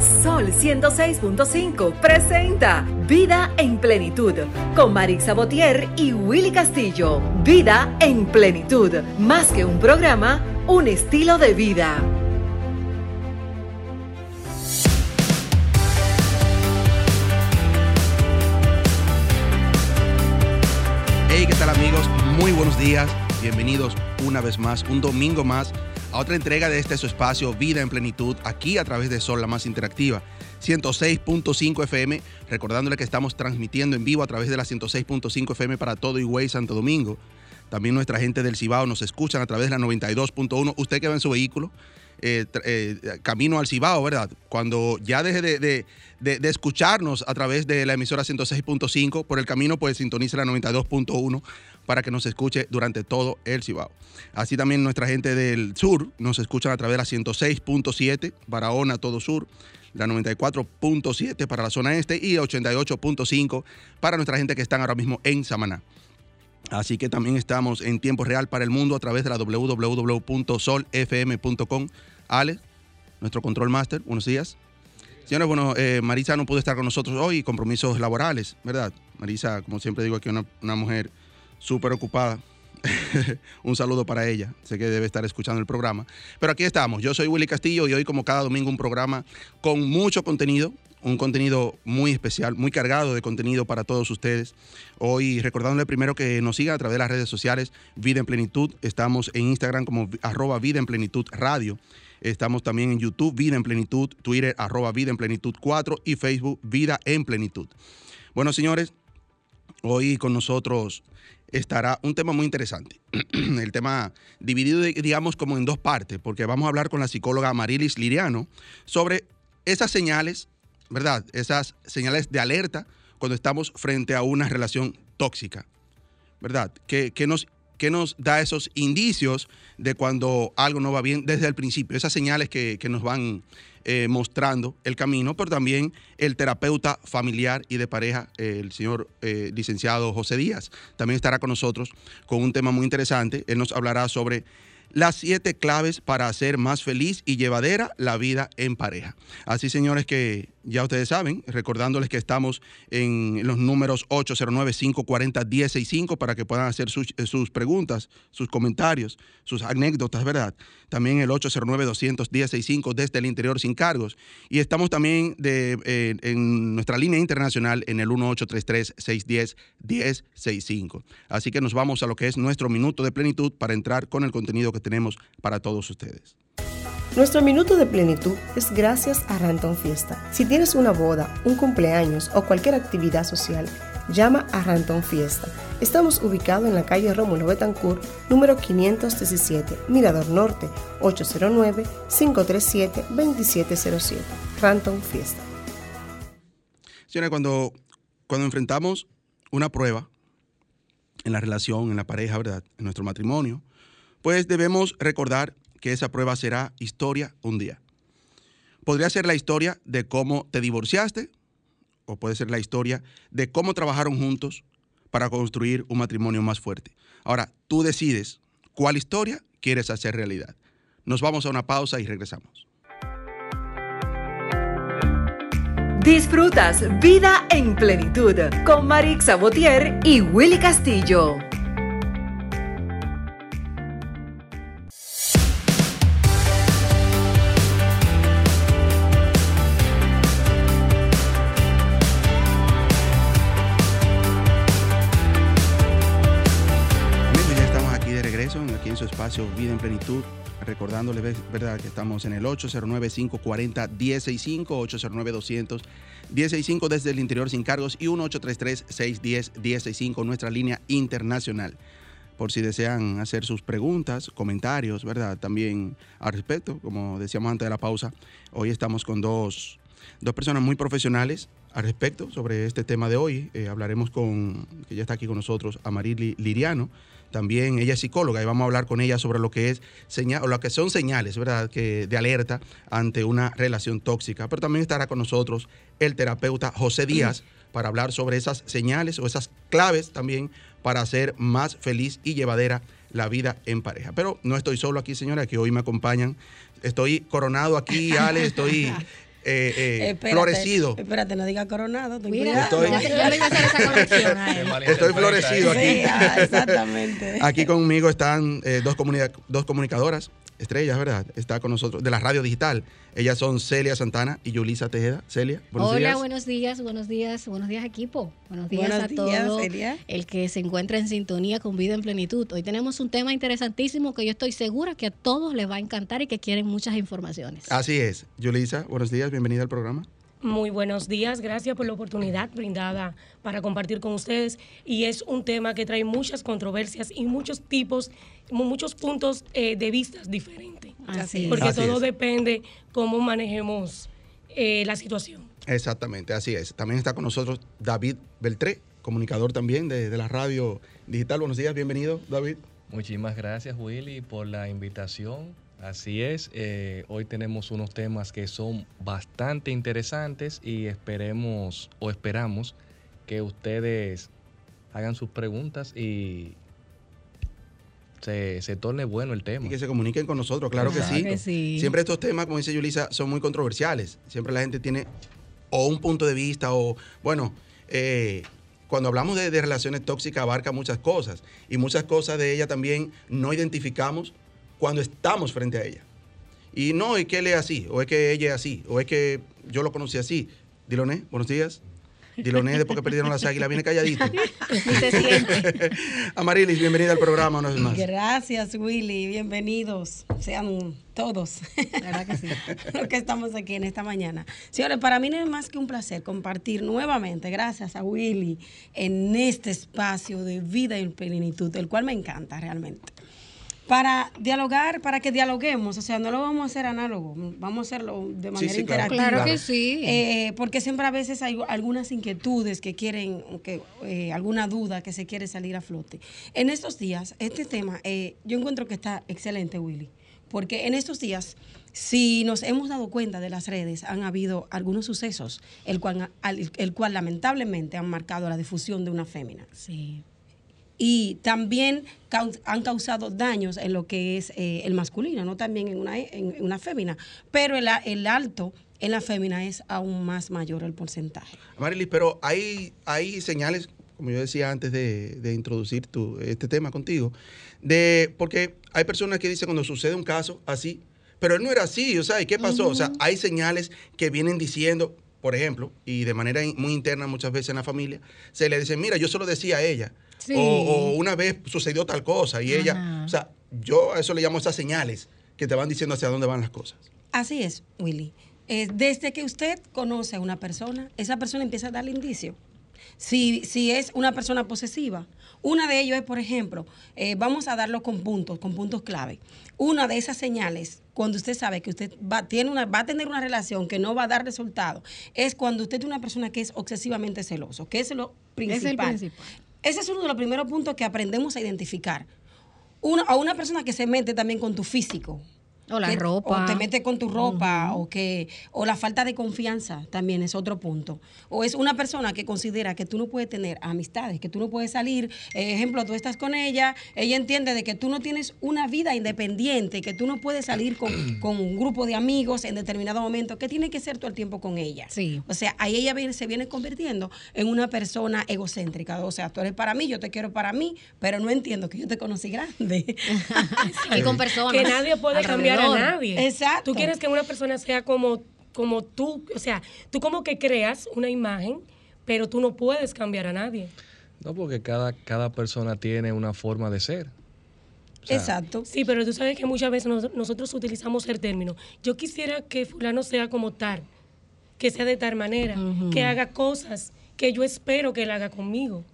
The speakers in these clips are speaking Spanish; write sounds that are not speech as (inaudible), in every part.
Sol 106.5 presenta Vida en Plenitud con Marix Sabotier y Willy Castillo. Vida en Plenitud, más que un programa, un estilo de vida. Hey, ¿qué tal amigos? Muy buenos días. Bienvenidos una vez más, un domingo más, a otra entrega de este su espacio Vida en Plenitud, aquí a través de Sol, la más interactiva. 106.5 FM, recordándole que estamos transmitiendo en vivo a través de la 106.5 FM para todo Higüey, Santo Domingo. También nuestra gente del Cibao nos escuchan a través de la 92.1. Usted que va en su vehículo, eh, eh, camino al Cibao, ¿verdad? Cuando ya deje de, escucharnos a través de la emisora 106.5, por el camino pues sintonice la 92.1 para que nos escuche durante todo el Cibao. Así también nuestra gente del sur nos escuchan a través de la 106.7, Barahona, todo sur, la 94.7 para la zona este y 88.5 para nuestra gente que están ahora mismo en Samaná. Así que también estamos en tiempo real para el mundo a través de la www.solfm.com. Ale, nuestro control master, buenos días. Señores, bueno, eh, Marisa no pudo estar con nosotros hoy, compromisos laborales, ¿verdad? Marisa, como siempre digo, aquí una, una mujer súper ocupada. (laughs) un saludo para ella. Sé que debe estar escuchando el programa. Pero aquí estamos. Yo soy Willy Castillo y hoy, como cada domingo, un programa con mucho contenido. Un contenido muy especial, muy cargado de contenido para todos ustedes. Hoy recordándole primero que nos sigan a través de las redes sociales Vida en Plenitud. Estamos en Instagram como arroba Vida en Plenitud Radio. Estamos también en YouTube Vida en Plenitud, Twitter arroba Vida en Plenitud 4 y Facebook Vida en Plenitud. Bueno, señores, hoy con nosotros estará un tema muy interesante. (clears throat) El tema dividido, digamos, como en dos partes, porque vamos a hablar con la psicóloga Marilis Liriano sobre esas señales, ¿verdad? Esas señales de alerta cuando estamos frente a una relación tóxica, ¿verdad? Que, nos ¿Qué nos da esos indicios de cuando algo no va bien desde el principio? Esas señales que, que nos van eh, mostrando el camino, pero también el terapeuta familiar y de pareja, el señor eh, licenciado José Díaz, también estará con nosotros con un tema muy interesante. Él nos hablará sobre las siete claves para hacer más feliz y llevadera la vida en pareja. Así, señores, que ya ustedes saben, recordándoles que estamos en los números 809-540-165 para que puedan hacer sus, sus, preguntas, sus comentarios, sus anécdotas, ¿verdad? También el 809-210-65 desde el interior sin cargos. Y estamos también de, eh, en nuestra línea internacional en el 1833-610-1065. Así que nos vamos a lo que es nuestro minuto de plenitud para entrar con el contenido que tenemos para todos ustedes. Nuestro minuto de plenitud es gracias a Ranton Fiesta. Si tienes una boda, un cumpleaños o cualquier actividad social, llama a Ranton Fiesta. Estamos ubicados en la calle Rómulo Betancourt, número 517, Mirador Norte, 809-537-2707. Ranton Fiesta. Señora, cuando, cuando enfrentamos una prueba en la relación, en la pareja, ¿verdad? En nuestro matrimonio, pues debemos recordar que esa prueba será historia un día. Podría ser la historia de cómo te divorciaste o puede ser la historia de cómo trabajaron juntos para construir un matrimonio más fuerte. Ahora, tú decides cuál historia quieres hacer realidad. Nos vamos a una pausa y regresamos. Disfrutas Vida en Plenitud con Marix Sabotier y Willy Castillo. Espacio Vida en Plenitud, recordándole, ¿verdad?, que estamos en el 809-540-165, 809-200-165 desde el interior sin cargos y 1833-610-165, nuestra línea internacional. Por si desean hacer sus preguntas, comentarios, ¿verdad? También al respecto, como decíamos antes de la pausa, hoy estamos con dos, dos personas muy profesionales al respecto sobre este tema de hoy. Eh, hablaremos con, que ya está aquí con nosotros, Amarili Liriano también ella es psicóloga y vamos a hablar con ella sobre lo que es señal, o lo que son señales, ¿verdad? Que de alerta ante una relación tóxica. Pero también estará con nosotros el terapeuta José Díaz (clears throat) para hablar sobre esas señales o esas claves también para hacer más feliz y llevadera la vida en pareja. Pero no estoy solo aquí, señora, que hoy me acompañan. Estoy coronado aquí, Ale, estoy (laughs) eh, eh, Espérate, florecido. Espérate, no diga coronado. Mira. Estoy- a hacer esa (laughs) conexión a él. Estoy florecido aquí. Sí, ah, exactamente. Aquí conmigo están eh, dos, comunica- dos comunicadoras, estrellas, ¿verdad? Está con nosotros de la radio digital. Ellas son Celia Santana y Yulisa Tejeda. Celia, buenos Hola, días. buenos días, buenos días, buenos días equipo. Buenos días Buenos a días, todo Celia. el que se encuentra en sintonía con Vida en Plenitud. Hoy tenemos un tema interesantísimo que yo estoy segura que a todos les va a encantar y que quieren muchas informaciones. Así es. Yulisa, buenos días, bienvenida al programa. Muy buenos días, gracias por la oportunidad brindada para compartir con ustedes. Y es un tema que trae muchas controversias y muchos tipos, mu- muchos puntos eh, de vistas diferentes. Así es. Porque Así todo es. depende cómo manejemos eh, la situación. Exactamente, así es. También está con nosotros David Beltré, comunicador también de, de la radio digital. Buenos días, bienvenido, David. Muchísimas gracias Willy por la invitación. Así es, eh, hoy tenemos unos temas que son bastante interesantes y esperemos o esperamos que ustedes hagan sus preguntas y se, se torne bueno el tema. Y que se comuniquen con nosotros, claro, que, sí. que sí. Siempre estos temas, como dice Yulisa, son muy controversiales. Siempre la gente tiene o un punto de vista o, bueno, eh, cuando hablamos de, de relaciones tóxicas abarca muchas cosas y muchas cosas de ella también no identificamos cuando estamos frente a ella. Y no es que él es así, o es que ella es así, o es que yo lo conocí así. Diloné, buenos días. Diloné, después que perdieron las águilas, viene calladito. (laughs) Se siente. (laughs) Amarilis, bienvenida al programa una vez más. Gracias, Willy. Bienvenidos. Sean todos. Verdad que sí. (laughs) Los que estamos aquí en esta mañana. Señores, para mí no es más que un placer compartir nuevamente, gracias a Willy, en este espacio de vida en plenitud, el cual me encanta realmente. Para dialogar, para que dialoguemos, o sea, no lo vamos a hacer análogo, vamos a hacerlo de manera sí, claro. interactiva. Claro que sí. Eh, porque siempre a veces hay algunas inquietudes que quieren, que, eh, alguna duda que se quiere salir a flote. En estos días, este tema, eh, yo encuentro que está excelente, Willy, porque en estos días, si nos hemos dado cuenta de las redes, han habido algunos sucesos, el cual, al- el cual lamentablemente han marcado la difusión de una fémina Sí. Y también han causado daños en lo que es eh, el masculino, no también en una, en una fémina, pero el, el alto en la fémina es aún más mayor el porcentaje. Marilis, pero hay, hay señales, como yo decía antes de, de introducir tu, este tema contigo, de porque hay personas que dicen cuando sucede un caso así, pero él no era así, o sea, ¿y qué pasó? O sea, hay señales que vienen diciendo, por ejemplo, y de manera muy interna muchas veces en la familia, se le dice, mira, yo solo decía a ella, Sí. o, o una vez sucedió tal cosa, y ella, o sea, yo a eso le llamo esas señales que te van diciendo hacia dónde van las cosas. Así es, Willy. Eh, desde que usted conoce a una persona, esa persona empieza a darle indicio. Si, si es una persona posesiva, una de ellos es, por ejemplo, eh, vamos a darlo con puntos, con puntos clave. Una de esas señales, cuando usted sabe que usted va, tiene una, va a tener una relación que no va a dar resultado, es cuando usted es una persona que es excesivamente celoso, que es lo Ese es el principal. Ese es uno de los primeros puntos que aprendemos a identificar. A una persona que se mete también con tu físico. O la que- ropa. O te mete con tu ropa, o que, o la falta de confianza también es otro punto. O es una persona que considera que tú no puedes tener amistades, que tú no puedes salir. Eh, ejemplo, tú estás con ella, ella entiende de que tú no tienes una vida independiente, que tú no puedes salir con, (clears throat) con un grupo de amigos en determinado momento, que tiene que ser todo el tiempo con ella. Sí. O sea, ahí ella viene- se viene convirtiendo en una persona egocéntrica. O sea, tú eres para mí, yo te quiero para mí, pero no entiendo que yo te conocí grande. (laughs) (laughs) Y con personas. Que nadie puede cambiar a alrededor. nadie. Exacto. Tú quieres que una persona sea como, como tú, o sea, tú como que creas una imagen, pero tú no puedes cambiar a nadie. No, porque cada, cada persona tiene una forma de ser. O sea, Exacto. Sí, pero tú sabes que muchas veces nos- nosotros utilizamos el término. Yo quisiera que fulano sea como tal, que sea de tal manera, que haga cosas que yo espero que él haga conmigo.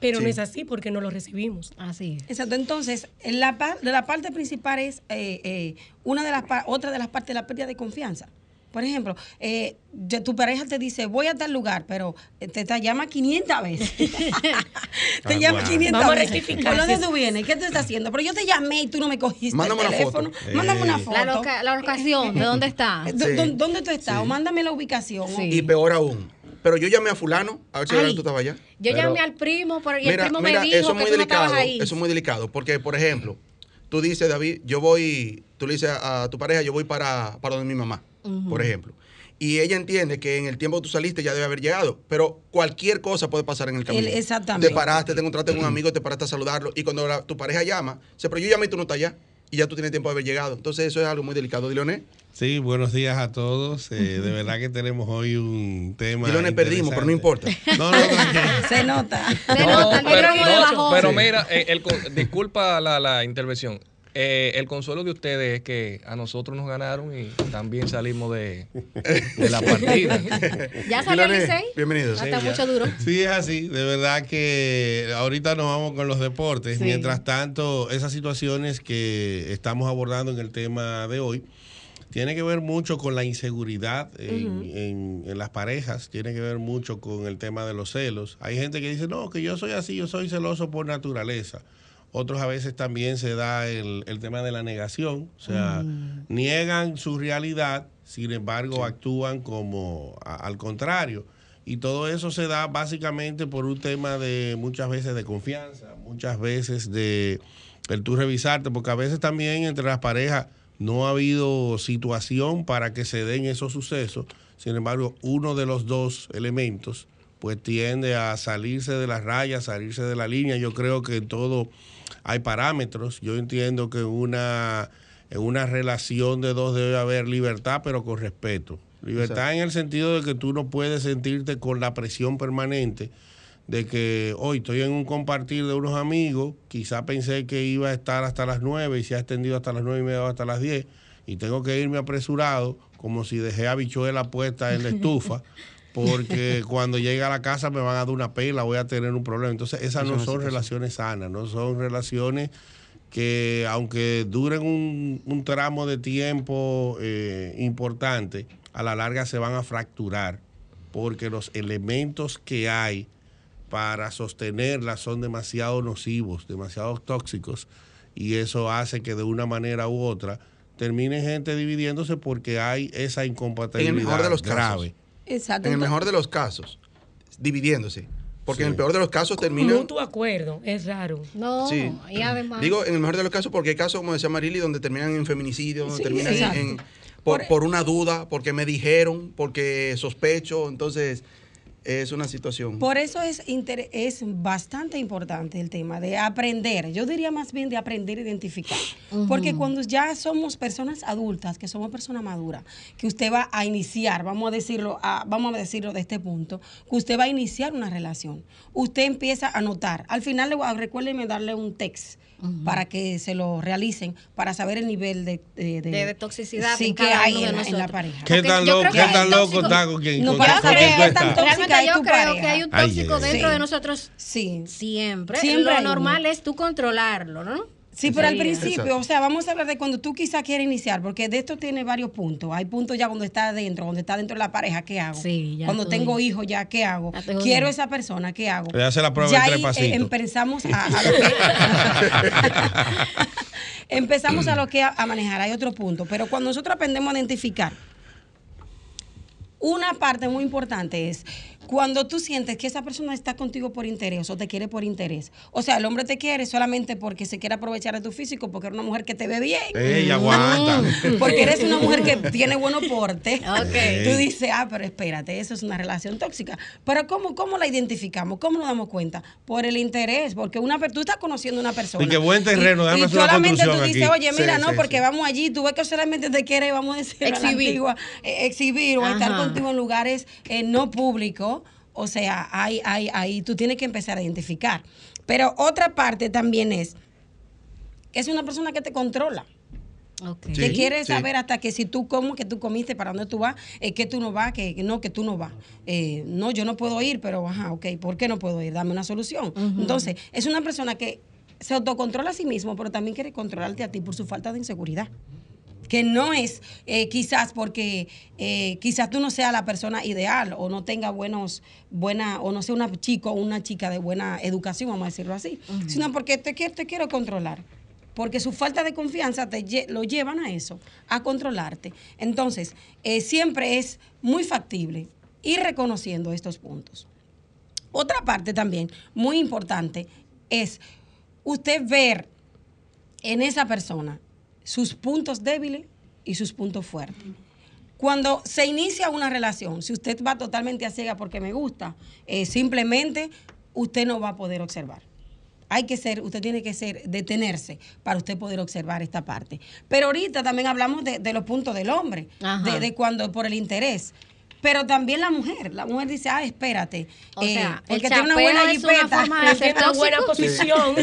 Pero no Sí. es así porque no lo recibimos. Así es. Exacto. Entonces, en la, la parte principal es eh, eh, una de las pa- otra de las partes de la pérdida de confianza. Por ejemplo, eh, tu pareja te dice, voy a tal lugar, pero eh, te, te llama 500 veces. (laughs) (laughs) te Ah, llama wow. 500 Vamos veces. ¿Por dónde tú vienes? ¿Qué tú estás haciendo? Pero yo te llamé y tú no me cogiste Mándame el una teléfono. foto. Mándame una Eh. foto. La, loca- la locación, ¿de dónde está? Eh, ¿dó- Sí. dó- ¿Dónde tú estás? Sí. O mándame la ubicación. Sí. Y peor aún, pero yo llamé a fulano, a ver si Ay. que tú estabas allá. Yo Pero- llamé al primo pero- y el primo me dijo eso que es muy tú no delicado. estabas ahí. Eso es muy delicado. Porque, por ejemplo, tú dices, David, yo voy, tú le dices a, a tu pareja, yo voy para, para donde mi mamá, por ejemplo. y ella entiende que en el tiempo que tú saliste ya debe haber llegado, pero cualquier cosa puede pasar en el camino. El- exactamente. Te paraste, te encontraste con un amigo, te paraste a saludarlo y cuando la- tu pareja llama, dice, pero yo llamé y tú no estás allá y ya tú tienes tiempo de haber llegado. Entonces eso es algo muy delicado. Diloné, Sí, buenos días a todos. Eh, de verdad que tenemos hoy un tema. Diloné perdimos, pero no importa. (laughs) No, no, tranquilo. (laughs) Se nota. Se No, nota pero, no no, pero mira, eh, el con- disculpa la, la intervención. Eh, el consuelo de ustedes es que a nosotros nos ganaron y también salimos de, de la partida. (laughs) Ya salió Licey. bienvenidos. Hasta Sí, mucho duro. Sí, es así. De verdad que ahorita nos vamos con los deportes. Sí. Mientras tanto, esas situaciones que estamos abordando en el tema de hoy tiene que ver mucho con la inseguridad en, en- en las parejas, tiene que ver mucho con el tema de los celos. Hay gente que dice, no, que yo soy así, yo soy celoso por naturaleza. Otros a veces también se da el, el tema de la negación, o sea, niegan su realidad, sin embargo actúan como a- al contrario. Y todo eso se da básicamente por un tema de muchas veces de confianza, muchas veces de el tú revisarte, porque a veces también entre las parejas no ha habido situación para que se den esos sucesos. Sin embargo, uno de los dos elementos pues tiende a salirse de las rayas, salirse de la línea. Yo creo que en todo hay parámetros. Yo entiendo que una, en una relación de dos debe haber libertad, pero con respeto. Libertad en el sentido de que tú no puedes sentirte con la presión permanente de que hoy estoy en un compartir de unos amigos, quizá pensé que iba a estar hasta las 9 y se ha extendido hasta las 9 y media o hasta las 10 y tengo que irme apresurado como si dejé habichuela puesta en la estufa (laughs) porque (laughs) cuando llegue a la casa me van a dar una pela, voy a tener un problema. Entonces esas no son relaciones sanas, no son relaciones que aunque duren un, un tramo de tiempo eh, importante, a la larga se van a fracturar porque los elementos que hay para sostenerlas son demasiado nocivos, demasiado tóxicos y eso hace que de una manera u otra termine gente dividiéndose porque hay esa incompatibilidad En el mejor de los casos. Exacto. En el mejor de los casos, dividiéndose. Porque en el peor de los casos Un terminan... mutuo acuerdo, es raro. No, Sí. y además. Digo, en el mejor de los casos, porque hay casos, como decía Marily, donde terminan en feminicidio, donde Sí, terminan en- exacto. en, por, Por- por una duda, porque me dijeron, porque sospecho. Entonces, es una situación. Por eso es, inter- es bastante importante el tema de aprender. Yo diría más bien de aprender a identificar. Porque cuando ya somos personas adultas, que somos personas maduras, que usted va a iniciar, vamos a decirlo, a- vamos a decirlo de este punto, que usted va a iniciar una relación. Usted empieza a notar. Al final, le voy a- recuérdeme darle un text para que se lo realicen, para saber el nivel de, de, De- de toxicidad sí, en que hay uno en, la- en la nosotros. pareja. ¿Qué tan yo loco, qué que tan loco está con quien, No, con, para con tan es yo creo pareja. que hay un tóxico ay, dentro Sí. de nosotros Sí. siempre. Siempre Lo uno. normal es tú controlarlo, ¿no? Sí, pero al principio, Exacto. o sea, vamos a hablar de cuando tú quizás quieres iniciar, porque de esto tiene varios puntos. Hay puntos ya cuando está adentro, cuando está dentro de la pareja, ¿qué hago? Sí, ya cuando tengo hijos, ya, ¿qué hago? Ya Quiero esa persona, ¿qué hago? Le hace la prueba ya ahí, eh, empezamos a, a lo (laughs) que... (laughs) empezamos a lo que a, a manejar. Hay otro punto, pero cuando nosotros aprendemos a identificar, una parte muy importante es cuando tú sientes que esa persona está contigo por interés o te quiere por interés. O sea, el hombre te quiere solamente porque se quiere aprovechar de tu físico, porque eres una mujer que te ve bien. Ella aguanta. (laughs) Porque eres una mujer que tiene buen porte. (laughs) Ok. Tú dices, ah, pero espérate, eso es una relación tóxica. Pero ¿cómo, cómo la identificamos? ¿Cómo nos damos cuenta? Por el interés, porque una tú estás conociendo a una persona. Y que buen terreno, Y- y solamente tú dices, aquí. oye, mira, Sí, no, sí, porque sí. vamos allí, tú ves que solamente te quiere, vamos a decir, Exhibir. exhibir o estar contigo en lugares eh, no públicos. O sea, ahí, ahí, ahí tú tienes que empezar a identificar. Pero otra parte también es que es una persona que te controla Ok. Sí. que quiere sí. saber hasta que si tú como que tú comiste, para dónde tú vas, eh, que tú no vas, que, que no, que tú no vas. Eh, no, yo no puedo ir, pero ajá, ok, ¿por qué no puedo ir? Dame una solución. Entonces, es una persona que se autocontrola a sí mismo, pero también quiere controlarte a ti por su falta de inseguridad. Que no es eh, quizás porque eh, quizás tú no seas la persona ideal o no tenga buenos, buena, o no sea una chico o una chica de buena educación, vamos a decirlo así, sino porque te, quiero- te quiero controlar porque su falta de confianza te lo llevan a eso, a controlarte. Entonces, eh, siempre es muy factible ir reconociendo estos puntos. Otra parte también muy importante es usted ver en esa persona sus puntos débiles y sus puntos fuertes. cuando se inicia una relación, si usted va totalmente a ciega porque me gusta, eh, simplemente usted no va a poder observar. Hay que ser, usted tiene que ser, detenerse para usted poder observar esta parte. Pero ahorita también hablamos de, de los puntos del hombre, de cuando por el interés. Pero también la mujer, la mujer dice, ah, espérate, O eh, sea, el porque tiene una buena es una jipeta. forma de ser (laughs) Tiene una buena posición.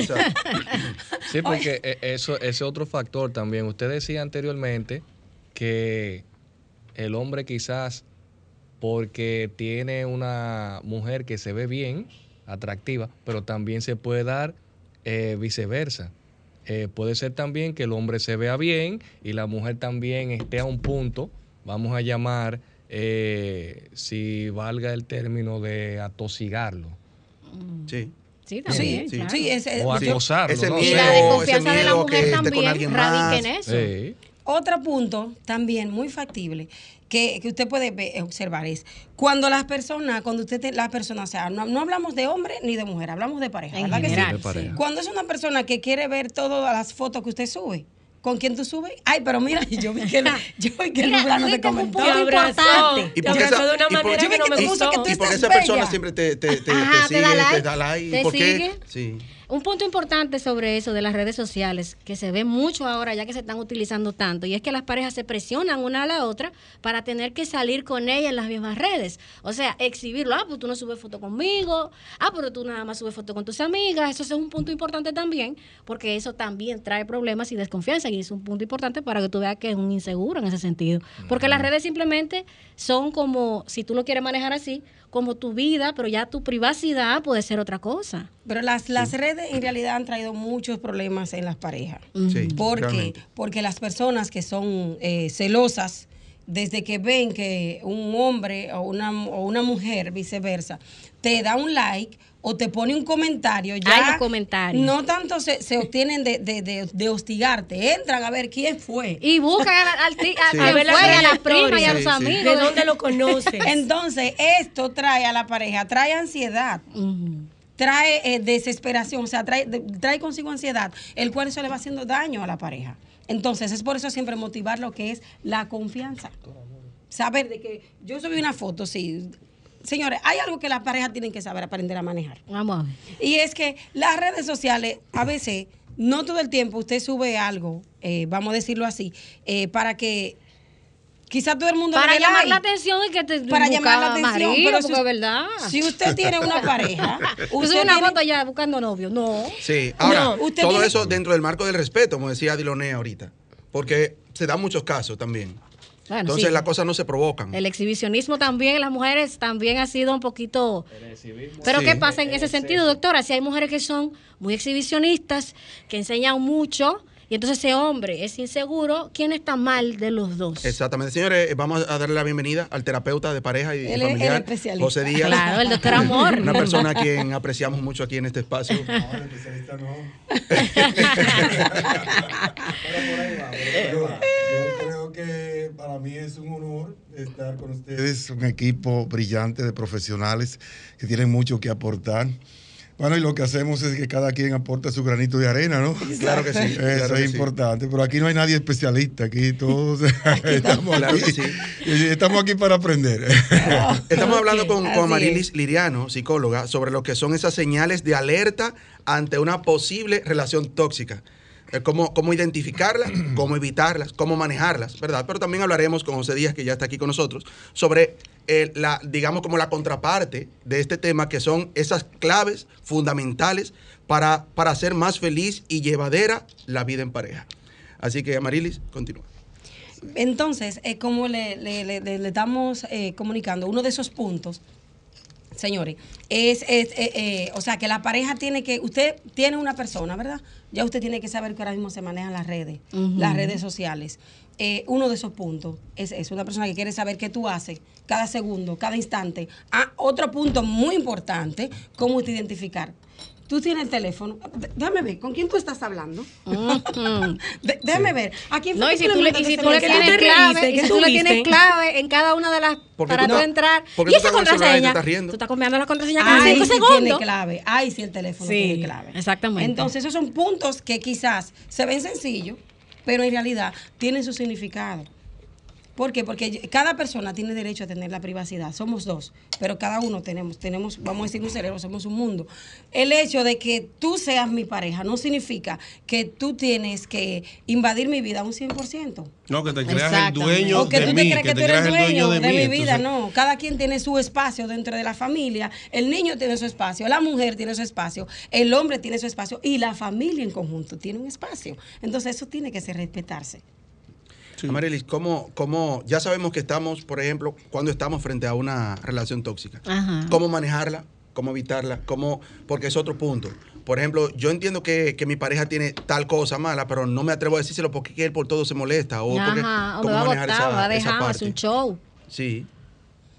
Sí, (laughs) porque eh, eso, ese otro factor también. Usted decía anteriormente que el hombre quizás porque tiene una mujer que se ve bien, atractiva, pero también se puede dar eh, viceversa. Eh, puede ser también que el hombre se vea bien y la mujer también esté a un punto, vamos a llamar, eh, si valga el término de atosigarlo. Sí. Sí, también. sí, claro. Sí, ese- O acosarlo. ese no Y la desconfianza de la mujer también radica en eso. Sí. Otro punto también muy factible que, que usted puede observar es cuando las personas, cuando usted, te- las personas, o sea, no, no hablamos de hombre ni de mujer, hablamos de pareja, En ¿verdad que sí? general, De pareja. Cuando es una persona que quiere ver todas las fotos que usted sube, ¿con quién tú subes? Ay, pero mira, (laughs) yo vi que, yo vi que el Mira, fulano te un comentó. Te abrazó, importante. Y porque abrazó esa- de una y por- manera Yo que no me gustó. que tú Y porque esa persona siempre te, te, te, te Ajá, te sigue, da like. te da like. ¿Y Te por qué? sigue. Sí. Un punto importante sobre eso de las redes sociales, que se ve mucho ahora ya que se están utilizando tanto, y es que las parejas se presionan una a la otra para tener que salir con ella en las mismas redes. O sea, exhibirlo. Ah, pues tú no subes foto conmigo. Ah, pero tú nada más subes foto con tus amigas. Eso es un punto importante también, porque eso también trae problemas y desconfianza, y es un punto importante para que tú veas que es un inseguro en ese sentido. Porque las redes simplemente son como, si tú lo quieres manejar así, como tu vida, pero ya tu privacidad puede ser otra cosa. Pero las, las redes en realidad han traído muchos problemas en las parejas. Sí, ¿Por qué? realmente. Porque las personas que son eh, celosas, desde que ven que un hombre o una, o una mujer, viceversa, te da un like o te pone un comentario, ya Ay, los comentarios. no tanto se, se obtienen de, de, de- de hostigarte, entran a ver quién fue. Y buscan al, al, a, Sí. a A ver la fue, a la trayectoria. prima y a los sí. amigos. ¿De dónde lo conoces? Entonces, esto trae a la pareja, trae ansiedad. Trae eh, desesperación, o sea, trae, de- trae consigo ansiedad, el cual eso le va haciendo daño a la pareja. Entonces, es por eso siempre motivar lo que es la confianza. Saber de que yo subí una foto, sí. Señores, hay algo que las parejas tienen que saber aprender a manejar. Vamos a ver. Y es que las redes sociales, a veces, no todo el tiempo usted sube algo, eh, vamos a decirlo así, eh, para que quizás todo el mundo le Para llamar like la atención y que te para llamar la atención. marido, pero si, es verdad. si usted tiene una (laughs) pareja, usted una tiene- foto ya buscando novio. No. Sí, ahora, No, usted todo tiene- eso dentro del marco del respeto, como decía Dilonea ahorita, porque se dan muchos casos también. Bueno, Entonces sí. las cosas no se provocan. El exhibicionismo también, las mujeres también ha sido un poquito... Pero Sí. ¿qué pasa en ese sentido, doctora? Si hay mujeres que son muy exhibicionistas, que enseñan mucho, y entonces ese hombre es inseguro, ¿quién está mal de los dos? Exactamente. Señores, eh, vamos a darle la bienvenida al terapeuta de pareja y Él es- familiar, el especialista. José Díaz. Claro, el doctor Amor. Una persona a quien apreciamos mucho aquí en este espacio. No, el especialista no. (laughs) Pero por ahí va, por ahí va. Yo creo que para mí es un honor estar con ustedes, un equipo brillante de profesionales que tienen mucho que aportar. Bueno, y lo que hacemos es que cada quien aporta su granito de arena, ¿no? Claro que sí, Eso claro es sí. importante, pero aquí no hay nadie especialista, aquí todos (laughs) (laughs) estamos, Claro aquí, que sí. estamos aquí para aprender. (laughs) Estamos hablando con, con. Marilis Liriano, psicóloga, sobre lo que son esas señales de alerta ante una posible relación tóxica. Eh, Cómo, cómo identificarlas, (clears throat) cómo evitarlas, cómo manejarlas, ¿verdad? Pero también hablaremos con José Díaz, que ya está aquí con nosotros, sobre eh, la, digamos, como la contraparte de este tema, que son esas claves fundamentales para, para hacer más feliz y llevadera la vida en pareja. Así que, Marilis, continúa. Entonces, eh, como le, le- le- le- le estamos eh, comunicando, uno de esos puntos, señores, es, es, eh, eh, o sea, que la pareja tiene que, usted tiene una persona, ¿verdad? Ya usted tiene que saber que ahora mismo se manejan las redes, las redes sociales. Eh, uno de esos puntos es, es una persona que quiere saber qué tú haces cada segundo, cada instante. Ah, otro punto muy importante, cómo usted identificar. Tú tienes el teléfono. Déjame ver, ¿con quién tú estás hablando? (laughs) Déjame ver. ¿A quién fue No, y si le tú le, si tú tienes clave, y ¿Qué si tú le tienes clave en cada una de las Porque para tú entrar. porque Y esa contraseña. Tú estás cambiando la contraseña cada Ay, cinco sí segundos. tiene clave. Ay, sí, el teléfono Sí, tiene clave. exactamente. Entonces, esos son puntos que quizás se ven sencillos, pero en realidad tienen su significado. ¿Por qué? Porque cada persona tiene derecho a tener la privacidad. Somos dos, pero cada uno tenemos, tenemos, vamos a decir un cerebro, somos un mundo. El hecho de que tú seas mi pareja no significa que tú tienes que invadir mi vida un 100%. No, que te creas el dueño O que de tú mí, te crees que tú eres creas el dueño dueño de, de mí, mi vida, entonces- no. Cada quien tiene su espacio dentro de la familia. El niño tiene su espacio, la mujer tiene su espacio, el hombre tiene su espacio y la familia en conjunto tiene un espacio. Entonces eso tiene que ser respetarse. Amarilis, ¿cómo, cómo, ya sabemos que estamos, por ejemplo, cuando estamos frente a una relación tóxica, Ajá. cómo manejarla, cómo evitarla, cómo, porque es otro punto. Por ejemplo, yo entiendo que, que mi pareja tiene tal cosa mala, pero no me atrevo a decírselo porque él por todo se molesta. O porque, Ajá, o me ¿cómo a manejar esa- va esa parte? un show. Sí.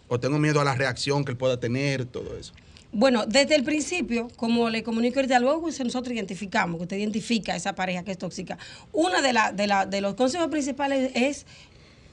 O tengo miedo a la reacción que él pueda tener, todo eso. Bueno, desde el principio, como le comunico ahorita, luego que nosotros identificamos, que usted identifica a esa pareja que es tóxica, una de, la, de, la, de los consejos principales es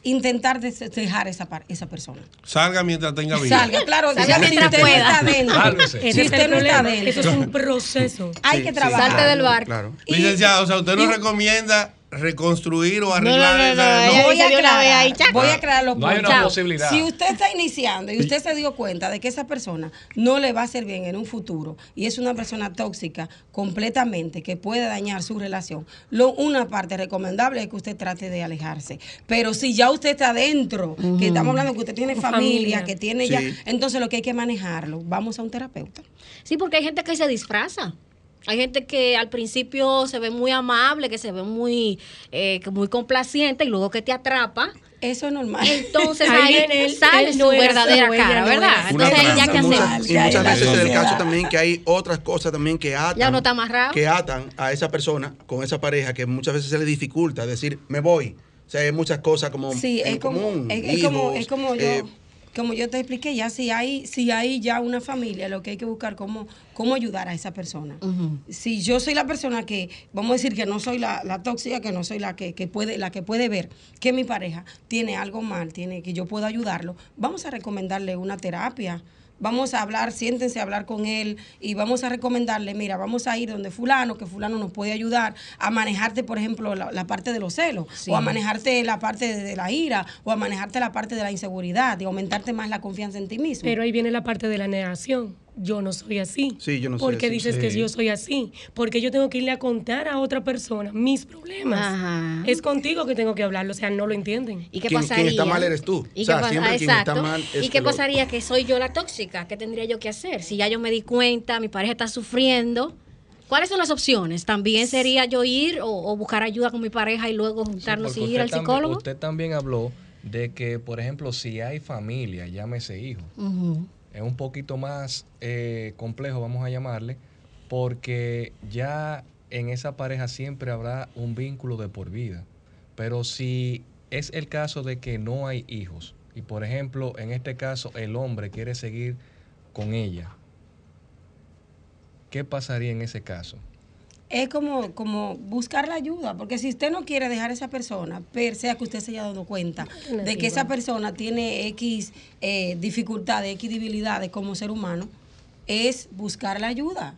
intentar dejar esa, par- esa persona. Salga mientras tenga vida. Salga, claro, Salga si mientras usted no pueda. está Sálvese. si usted no está Eso es un proceso. hay Sí, que trabajar. Salte del barco. Claro. Licenciado, o sea, usted no y- recomienda reconstruir o arreglar no, Voy a aclarar, voy a aclarar los No hay puntos. una Chao. posibilidad. Si usted está iniciando y usted se dio cuenta de que esa persona no le va a hacer bien en un futuro y es una persona tóxica completamente que puede dañar su relación, lo, una parte recomendable es que usted trate de alejarse. Pero si ya usted está adentro, que estamos hablando que usted tiene familia, familia. que tiene Sí. ya, entonces lo que hay que manejarlo. Vamos a un terapeuta. Sí, porque hay gente que se disfraza. Hay gente que al principio se ve muy amable, que se ve muy, eh, muy complaciente y luego que te atrapa. Eso es normal. Entonces Ahí sale él su no verdadera cara, ¿verdad? Una Entonces ahí ya tranza. que muchas, hacer. y muchas veces es el caso también que hay otras cosas también que atan. Ya no está amarrado. Que atan a esa persona con esa pareja que muchas veces se le dificulta decir, me voy. O sea, hay muchas cosas como Sí, en es como, común. es, es como, es como yo, eh, como yo te expliqué ya, si hay, si hay ya una familia, lo que hay que buscar cómo, cómo ayudar a esa persona. Si yo soy la persona que, vamos a decir que no soy la, la tóxica, que no soy la que, que puede, la que puede ver que mi pareja tiene algo mal, tiene que yo puedo ayudarlo, vamos a recomendarle una terapia. Vamos a hablar, siéntense a hablar con él y vamos a recomendarle, mira, vamos a ir donde fulano, que fulano nos puede ayudar a manejarte, por ejemplo, la, la parte de los celos, Sí. o a manejarte la parte de, de la ira, o a manejarte la parte de la inseguridad y aumentarte más la confianza en ti mismo. Pero ahí viene la parte de la negación. Yo no soy así. Sí, yo no soy ¿Por qué así, dices sí. que yo soy así? Porque yo tengo que irle a contar a otra persona mis problemas. Ajá. Es contigo que tengo que hablarlo, o sea, no lo entienden. ¿Y qué pasaría? quien está mal eres tú. ¿Y O sea, qué pasa- siempre quien está mal es ¿Y qué pasaría que soy yo la tóxica? ¿Qué tendría yo que hacer? Si ya yo me di cuenta, mi pareja está sufriendo. ¿Cuáles son las opciones? ¿También sería yo ir o, o buscar ayuda con mi pareja y luego juntarnos Porque y ir al también- psicólogo? usted también habló de que, por ejemplo, si hay familia, llámese hijo, Ujú. Es un poquito más eh, complejo, vamos a llamarle, porque ya en esa pareja siempre habrá un vínculo de por vida. Pero si es el caso de que no hay hijos, y por ejemplo, en este caso el hombre quiere seguir con ella, ¿qué pasaría en ese caso? Es como, como buscar la ayuda, porque si usted no quiere dejar a esa persona, per sea que usted se haya dado cuenta de que esa persona tiene X eh, dificultades, X debilidades como ser humano, es buscar la ayuda.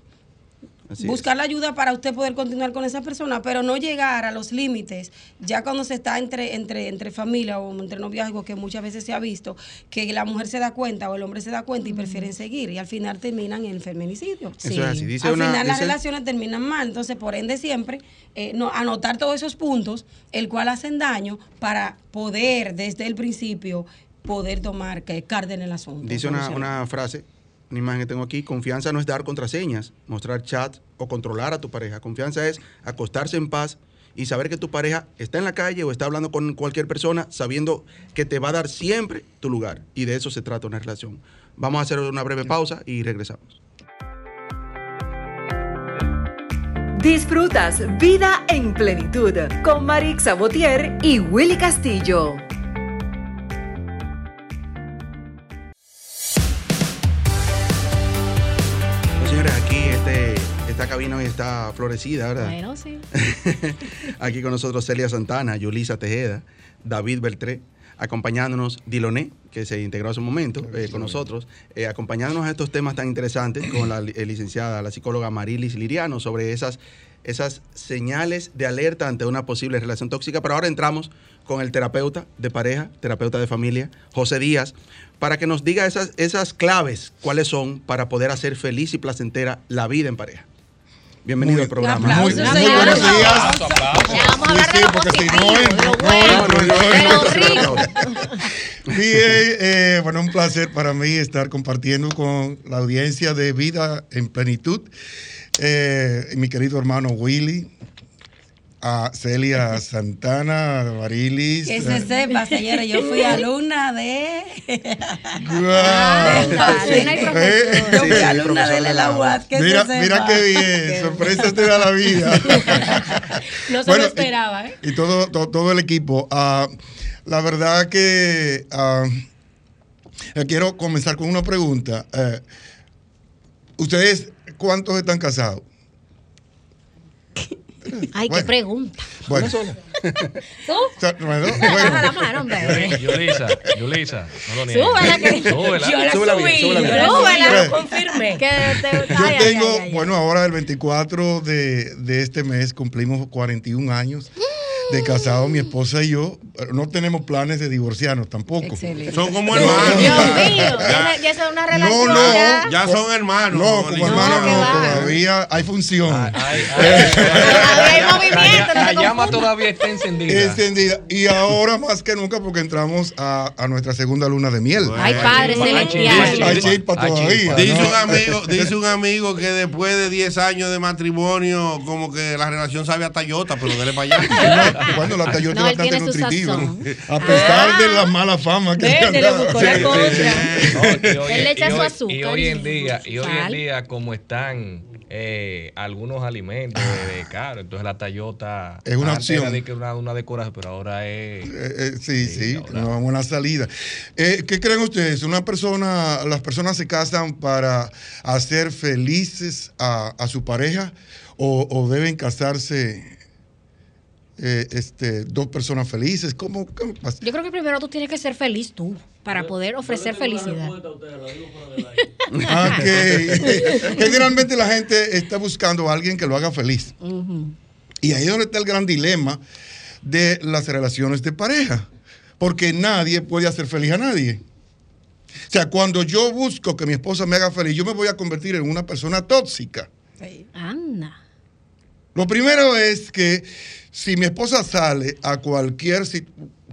Así buscar la ayuda para usted poder continuar con esa persona, pero no llegar a los límites, ya cuando se está entre, entre, entre familia o entre noviazgo, que muchas veces se ha visto, que la mujer se da cuenta o el hombre se da cuenta y prefieren seguir y al final terminan en el feminicidio. Eso es así. Dice al una- final las relaciones terminan mal, entonces por ende siempre eh, no, anotar todos esos puntos, el cual hacen daño para poder desde el principio poder tomar que carga en el asunto. Dice una, una frase, una imagen que tengo aquí, confianza no es dar contraseñas, mostrar chat o controlar a tu pareja. Confianza es acostarse en paz y saber que tu pareja está en la calle o está hablando con cualquier persona sabiendo que te va a dar siempre tu lugar. Y de eso se trata una relación. Vamos a hacer una breve pausa y regresamos. Disfrutas Vida en Plenitud con Marix Sabotier y Willy Castillo. Esta cabina hoy está florecida, ¿verdad? Bueno, sí. (laughs) Aquí con nosotros Celia Santana, Yulisa Tejeda, David Beltré, acompañándonos Diloné, que se integró hace un momento eh, con nosotros, eh, acompañándonos a estos temas tan interesantes con la eh, licenciada, la psicóloga Marilis Liriano, sobre esas, esas señales de alerta ante una posible relación tóxica. Pero ahora entramos con el terapeuta de pareja, terapeuta de familia, José Díaz, para que nos diga esas, esas claves, cuáles son para poder hacer feliz y placentera la vida en pareja. Bienvenido al programa. Muy, muy buenos días. Bien, eh, bueno, un placer para mí estar compartiendo con la audiencia de Vida en Plenitud. Eh, mi querido hermano Willy, a Celia Santana, Marilis. Que se sepa, señora, yo fui (laughs) alumna de. hay Eh, Yo fui alumna de de la la UAS. Que Mira, se mira qué bien, (laughs) sorpresas te da la vida. (laughs) No se Bueno, lo esperaba, ¿eh? y todo, todo, todo el equipo. Ah, la verdad que ah, eh, quiero comenzar con una pregunta. Eh, ¿Ustedes cuántos están casados? (clears throat) Ay, qué pregunta. Bueno, (laughs) ¿Tú? bueno, bueno. Yulisa, Yulisa, no lo niegues. Súbela que- Súbela. Yo la Súbela subí, bien, súbela Súbela. yo lo confirmé. (laughs) Que te- yo ay, tengo, ay, ay, bueno, ahora el 24 de, de este mes cumplimos 41 años de casados, mi esposa y yo. Pero No tenemos planes de divorciarnos tampoco. Excelente. Son como Dios hermanos. mío, Ya, ya, es una relación no, ya. ya son hermanos. No, como Ni- hermano que no, todavía hay función. Ay, ay, ay. (laughs) Todavía hay La- movimiento, no La te llama todavía está encendida. Encendida. Y ahora más que nunca porque entramos a, a nuestra segunda luna de miel. Ay, Padre celestial. Hay chispa todavía. Dice ¿no? un amigo, dice un amigo que después de 10 años de matrimonio, como que la relación sabe a Tayota, pero dele para allá. No, bueno, la Toyota No, es bastante nutritiva. A pesar Ah. de la mala fama que Ve, le han le dado. buscó la. No, hoy- Él le echa su azúcar Y hoy en día, y hoy en día, como están eh, algunos alimentos de, de caro, entonces la Tayota Es una opción. de que una, una decoración, pero ahora es. Eh, eh, sí, Sí, sí, ahora. una buena salida. Eh, ¿Qué creen ustedes? Una persona, las personas se casan para hacer felices a, a su pareja o, o deben casarse eh, este, dos personas felices? ¿Cómo, cómo pasa? Yo creo que primero tú tienes que ser feliz tú para poder ofrecer felicidad. (laughs) Ah, (laughs) generalmente la gente está buscando a alguien que lo haga feliz. Y ahí es donde está el gran dilema de las relaciones de pareja. Porque nadie puede hacer feliz a nadie. O sea, cuando yo busco que mi esposa me haga feliz, yo me voy a convertir en una persona tóxica. Anda. Lo primero es que si mi esposa sale a cualquier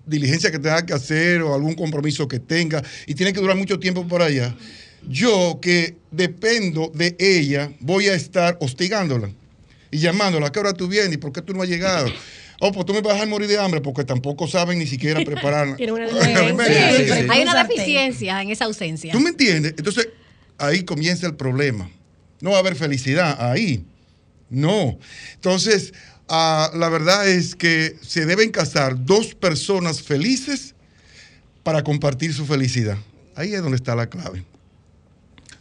diligencia que tenga que hacer o algún compromiso que tenga y tiene que durar mucho tiempo por allá, yo que dependo de ella voy a estar hostigándola y llamándola, ¿a qué hora tú vienes? ¿Y por qué tú no has llegado? Oh, pues tú me vas a dejar morir de hambre porque tampoco saben ni siquiera preparar. (laughs) Tiene una (laughs) Alimento. Sí, sí. Hay una deficiencia en esa ausencia. ¿Tú me entiendes? Entonces, ahí comienza el problema. No va a haber felicidad ahí. No. Entonces, ah, la verdad es que se deben casar dos personas felices para compartir su felicidad. Ahí es donde está la clave.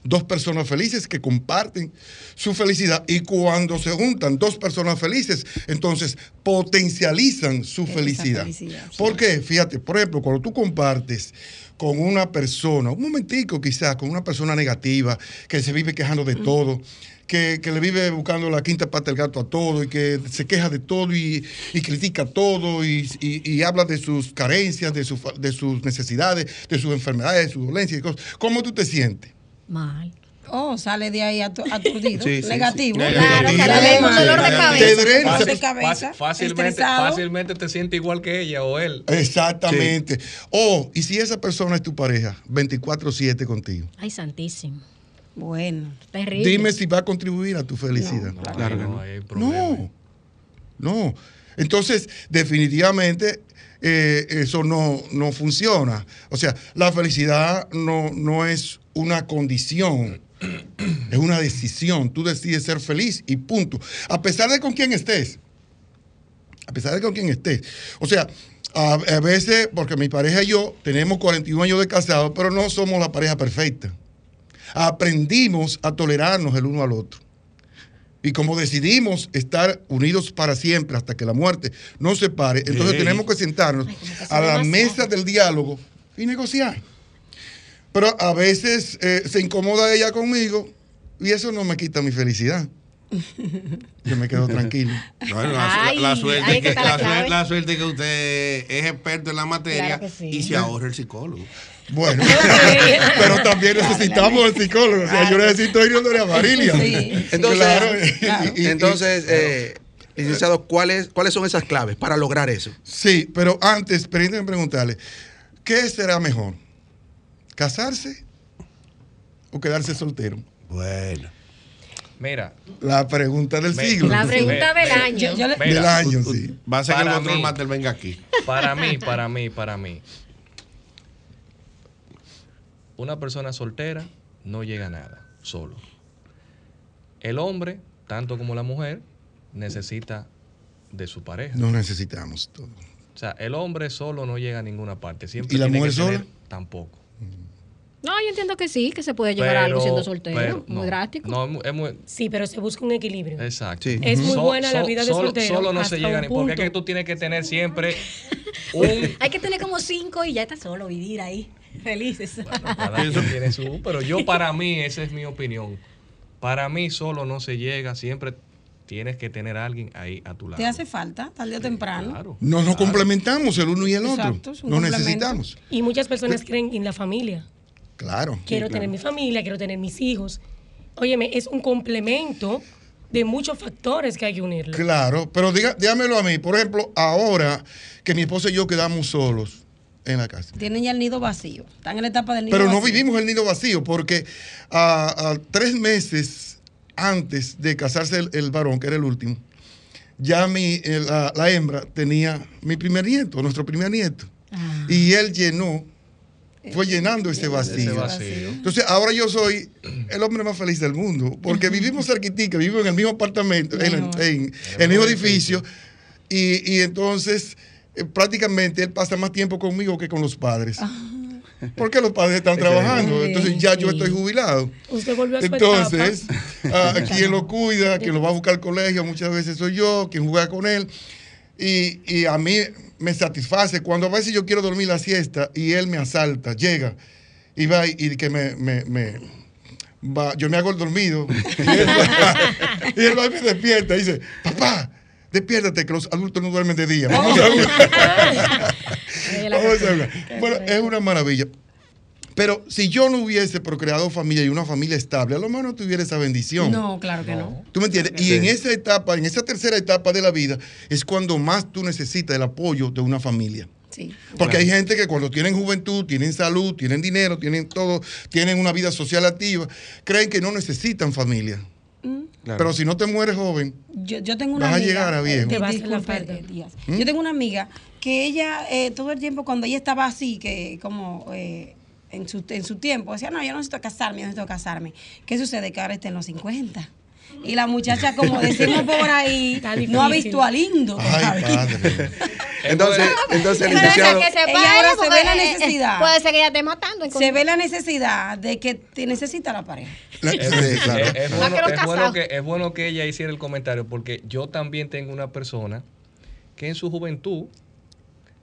Dos personas felices que comparten su felicidad y cuando se juntan dos personas felices, entonces potencializan su felicidad. felicidad. ¿Por qué? Fíjate, por ejemplo, cuando tú compartes con una persona, un momentico quizás, con una persona negativa, que se vive quejando de todo, que, que le vive buscando la quinta pata del gato a todo y que se queja de todo y, y critica todo y, y- y habla de sus carencias, de, su fa- de sus necesidades, de sus enfermedades, de sus dolencias y cosas. ¿Cómo tú te sientes? Mal. Oh, sale de ahí atu- aturdido, (laughs) Sí, sí, negativo. sí. Claro, Negativo. sale un dolor de Te cabeza. de cabeza, fácilmente, estresado. fácilmente te sientes igual que ella o él. Exactamente. O, y si esa persona es tu pareja, 24-7 contigo. Ay, santísimo. Bueno. Terrible. Dime si va a contribuir a tu felicidad. Claro que no, no. hay problema. No, no. Entonces, definitivamente eh, eso no, no funciona. O sea, la felicidad no, no es una condición, (clears throat) es una decisión. Tú decides ser feliz y punto. A pesar de con quién estés. A pesar de con quién estés. O sea, a, a veces, porque mi pareja y yo tenemos 41 años de casados, pero no somos la pareja perfecta. Aprendimos a tolerarnos el uno al otro. Y como decidimos estar unidos para siempre hasta que la muerte nos separe, entonces Ey. tenemos que sentarnos Ay, a la mesa del diálogo y negociar. Pero a veces eh, se incomoda ella conmigo y eso no me quita mi felicidad. Yo me quedo tranquilo. (laughs) Bueno, la, Ay, la suerte que, está la, la clave. suerte, la suerte que usted es experto en la materia Claro que sí. y se ahorra el psicólogo. Bueno, (laughs) pero también necesitamos el psicólogo. O sea, yo necesito ir donde Marilia. Sí, Entonces, Claro. claro. Y- y- Entonces, eh, licenciado, ¿cuáles, ¿cuáles son esas claves para lograr eso? Sí, pero antes, permítanme preguntarle, ¿qué será mejor? ¿Casarse o quedarse soltero? Bueno. Mira, La pregunta del Me- siglo. La pregunta del año. Del año, sí. Va a ser que el control mí. master venga aquí. para mí, para mí, para mí, una persona soltera no llega a nada solo. El hombre, tanto como la mujer, necesita de su pareja. No necesitamos todo. O sea, el hombre solo no llega a ninguna parte. Siempre ¿Y la tiene mujer que tener- sola? Tampoco. No, yo entiendo que sí, que se puede llegar a algo siendo soltero. pero muy no, drástico. No, es muy- es muy, Sí, pero se busca un equilibrio. exacto. Sí. Es muy So- buena la vida de solo, soltero. Solo no hasta se llega un ni porque es que tú tienes que tener siempre (laughs) un Hay que tener como cinco y ya está solo, vivir ahí, (laughs) felices. Cada quien tiene su, pero yo para mí, esa es mi opinión. Para mí solo no se llega, siempre tienes que tener a alguien ahí a tu lado. Te hace falta, tarde o temprano. Claro. No nos complementamos el uno y el otro. Exacto, es un Nos necesitamos. Y muchas personas creen en la familia. Claro. Quiero tener mi familia, quiero tener mis hijos. Óyeme, es un complemento de muchos factores que hay que unirlo. Claro, pero diga, dígamelo a mí. Por ejemplo, ahora que mi esposa y yo quedamos solos en la casa. Tienen ya el nido vacío. Están en la etapa del nido Pero no vacío. vivimos el nido vacío porque a, a tres meses antes de casarse el, el varón, que era el último, ya mi, eh, la, la hembra tenía mi primer nieto, nuestro primer nieto. Y él llenó, fue llenando ese vacío. Ese vacío. Entonces, ahora yo soy el hombre más feliz del mundo, porque vivimos cerquitica, vivimos en el mismo apartamento, en, el- en el mismo edificio, y, y entonces eh, prácticamente él pasa más tiempo conmigo que con los padres. Porque los padres están trabajando, entonces ya yo estoy jubilado. Usted volvió a su Entonces, etapa. (laughs) ah, quien lo cuida, quien lo va a buscar al colegio, muchas veces soy yo, quien juega con él. Y, y a mí me satisface cuando a veces yo quiero dormir la siesta y él me asalta, llega y va y, y que me, me- me- va, yo me hago el dormido (laughs) y él va, y él va y me despierta y dice, papá, despiértate que los adultos no duermen de día. (laughs) Vamos a jugar. Vamos a jugar. Bueno, es una maravilla. Pero si yo no hubiese procreado familia y una familia estable, a lo mejor no tuviera esa bendición. No, claro que no. ¿Tú me entiendes? Y en esa etapa, en esa tercera etapa de la vida, es cuando más tú necesitas el apoyo de una familia. Sí. Porque hay gente que cuando tienen juventud, tienen salud, tienen dinero, tienen todo, tienen una vida social activa, creen que no necesitan familia. Claro. Pero si no te mueres joven, Yo, yo tengo una Vas a llegar a viejo. Te vas a Díaz. ¿Mm? Yo tengo una amiga que ella, eh, todo el tiempo, cuando ella estaba así, que como eh, en, su, en su tiempo, decía, no, yo no necesito casarme, yo necesito casarme. ¿Qué sucede? Que ahora está en los 50. Y la muchacha, como (laughs) decimos por ahí, no ha visto a lindo. ay padre. Entonces, entonces el licenciado... que Ella ahora se ve la eh, eh, necesidad. puede ser que ella esté matando. en Se ve la necesidad de que te necesita la pareja. La- Es, sí, claro. es- es No bueno, es que, es bueno que ella hiciera el comentario porque yo también tengo una persona que en su juventud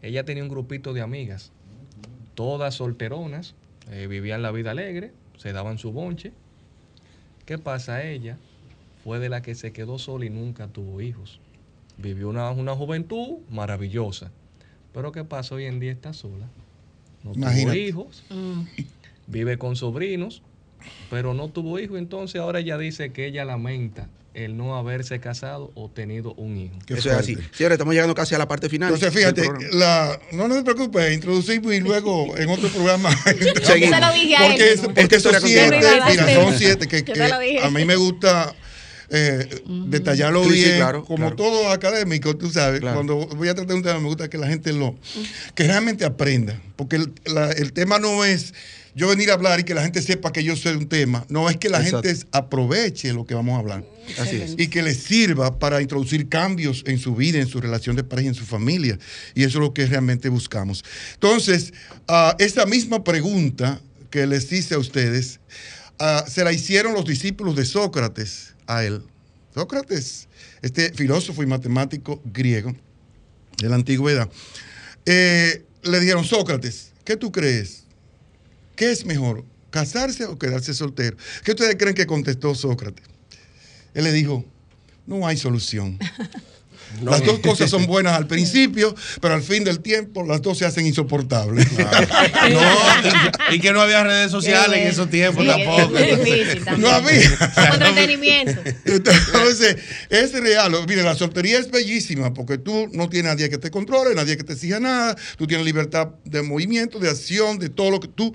ella tenía un grupito de amigas, todas solteronas, eh, vivían la vida alegre, se daban su bonche. ¿Qué pasa? Ella fue de la que se quedó sola y nunca tuvo hijos. Vivió una, una juventud maravillosa. Pero ¿qué pasa? Hoy en día está sola. No tuvo Imagínate. hijos vive con sobrinos, pero no tuvo hijo, entonces ahora ella dice que ella lamenta el no haberse casado o tenido un hijo. Qué Eso es así. Señores, estamos llegando casi a la parte final. Entonces, fíjate, la, no, no te preocupes, introducimos y luego (laughs) en otro programa. (laughs) Seguimos. Porque, es- porque esos historia siete, mira, son siete que, que a mí me gusta eh, detallarlo Sí, sí, bien, claro, como claro. todo académico, tú sabes. Claro. Cuando voy a tratar un tema, me gusta que la gente lo, que realmente aprenda, porque el, la- el tema no es yo venir a hablar y que la gente sepa que yo sé un tema, no es que la Exacto. gente aproveche lo que vamos a hablar Así es. y que les sirva para introducir cambios en su vida, en su relación de pareja, en su familia. Y eso es lo que realmente buscamos. Entonces, ah, esa misma pregunta que les hice a ustedes, ah, se la hicieron los discípulos de Sócrates a él. Sócrates, este filósofo y matemático griego de la antigüedad, eh, le dijeron, Sócrates, ¿qué tú crees? ¿Qué es mejor, casarse o quedarse soltero? ¿Qué ustedes creen que contestó Sócrates? Él le dijo, no hay solución. Las dos cosas son buenas al principio, pero al fin del tiempo las dos se hacen insoportables. No, y, y que no había redes sociales en esos tiempos Sí, tampoco. es difícil. No había. Entretenimiento. Entonces, es real. Mire, la soltería es bellísima porque tú no tienes nadie que te controle, nadie que te exija nada, tú tienes libertad de movimiento, de acción, de todo lo que tú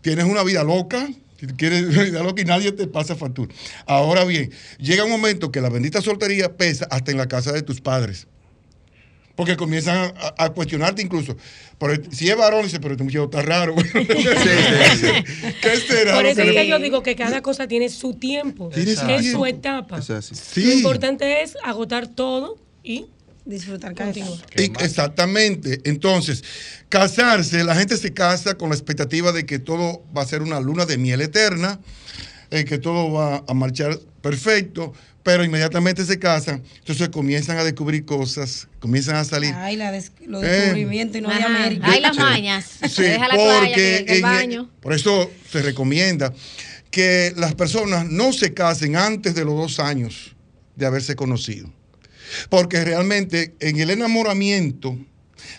tienes una vida loca. Si quieres loca y nadie te pasa factura. Ahora bien, llega un momento que la bendita soltería pesa hasta en la casa de tus padres. Porque comienzan a, a cuestionarte incluso. Pero si es varón, dice, pero este muchacho está raro. (laughs) ¿Qué será? Por eso que es le- que yo digo que cada cosa tiene su tiempo, Tiene su es tiempo. su etapa. Eso es así. Sí. Lo importante es agotar todo y Disfrutar etapa. Y- Exactamente. Entonces, casarse, la gente se casa con la expectativa de que todo va a ser una luna de miel eterna, eh, que todo va a marchar perfecto, pero inmediatamente se casan, entonces comienzan a descubrir cosas, comienzan a salir. Ay, la des- los Eh. descubrimientos y no de. América. Hay las mañas. Sí, Se deja la porque que- que el baño. por eso se recomienda que las personas no se casen antes de los dos años de haberse conocido. Porque realmente en el enamoramiento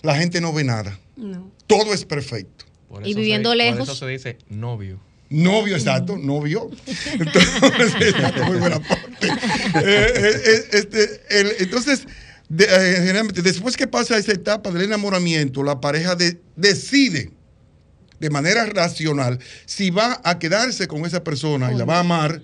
la gente no ve nada. No. Todo es perfecto. Por Y eso viviendo se, lejos. Por eso se dice novio. Novio, exacto, novio. Entonces, (laughs) exacto, muy buena parte. Eh, eh, eh, este, el- entonces, de- eh, generalmente, después que pasa esa etapa del enamoramiento, la pareja de- decide de manera racional si va a quedarse con esa persona y la va a amar